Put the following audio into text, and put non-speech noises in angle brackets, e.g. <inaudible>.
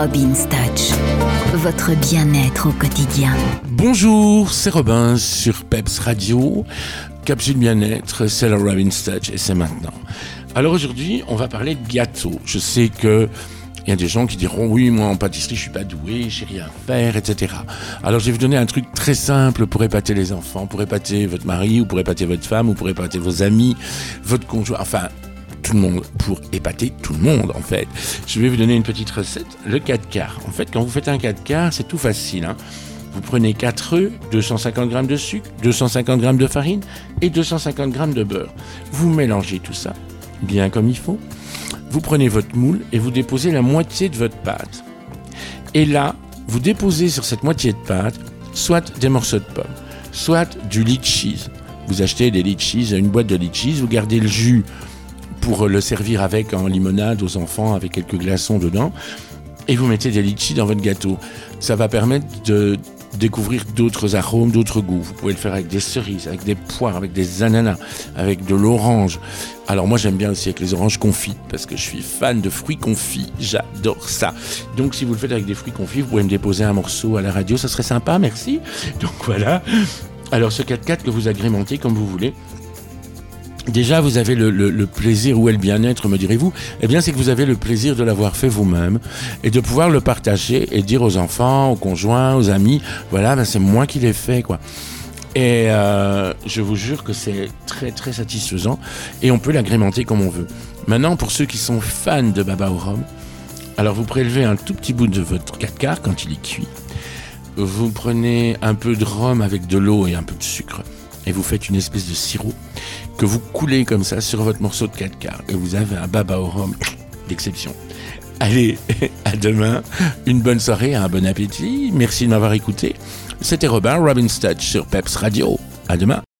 Robin's Touch, votre bien-être au quotidien. Bonjour, c'est Robin sur Peps Radio. Capsule bien-être, c'est le Robin's Touch et c'est maintenant. Alors aujourd'hui, on va parler de gâteaux. Je sais que il y a des gens qui diront oui, moi en pâtisserie, je suis pas doué, je sais rien faire, etc. Alors je vais vous donner un truc très simple pour épater les enfants, pour épater votre mari, ou pour épater votre femme, ou pour épater vos amis, votre conjoint, enfin tout le monde, pour épater tout le monde en fait. Je vais vous donner une petite recette, le 4 quarts. En fait, quand vous faites un 4 quarts, c'est tout facile. Hein. Vous prenez 4 œufs, 250 g de sucre, 250 g de farine et 250 g de beurre. Vous mélangez tout ça bien comme il faut. Vous prenez votre moule et vous déposez la moitié de votre pâte. Et là, vous déposez sur cette moitié de pâte soit des morceaux de pommes, soit du cheese. Vous achetez des cheese, une boîte de cheese, vous gardez le jus pour le servir avec en limonade aux enfants avec quelques glaçons dedans. Et vous mettez des litchis dans votre gâteau. Ça va permettre de découvrir d'autres arômes, d'autres goûts. Vous pouvez le faire avec des cerises, avec des poires, avec des ananas, avec de l'orange. Alors moi j'aime bien aussi avec les oranges confites parce que je suis fan de fruits confits. J'adore ça. Donc si vous le faites avec des fruits confits, vous pouvez me déposer un morceau à la radio, ça serait sympa, merci. Donc voilà. Alors ce 4x4 que vous agrémentez comme vous voulez. Déjà, vous avez le, plaisir, ou le bien-être, me direz-vous Eh bien, c'est que vous avez le plaisir de l'avoir fait vous-même et de pouvoir le partager et dire aux enfants, aux conjoints, aux amis, voilà, ben, c'est moi qui l'ai fait, quoi. Et euh, je vous jure que c'est très très satisfaisant et on peut l'agrémenter comme on veut. Maintenant, pour ceux qui sont fans de baba au rhum, alors vous prélevez un tout petit bout de votre 4 quarts quand il est cuit. Vous prenez un peu de rhum avec de l'eau et un peu de sucre et vous faites une espèce de sirop que vous coulez comme ça sur votre morceau de 4 quarts et vous avez un baba au rhum d'exception. Allez, <laughs> à demain, une bonne soirée, un bon appétit, merci de m'avoir écouté. C'était Robin Robin Touch sur Peps Radio. À demain.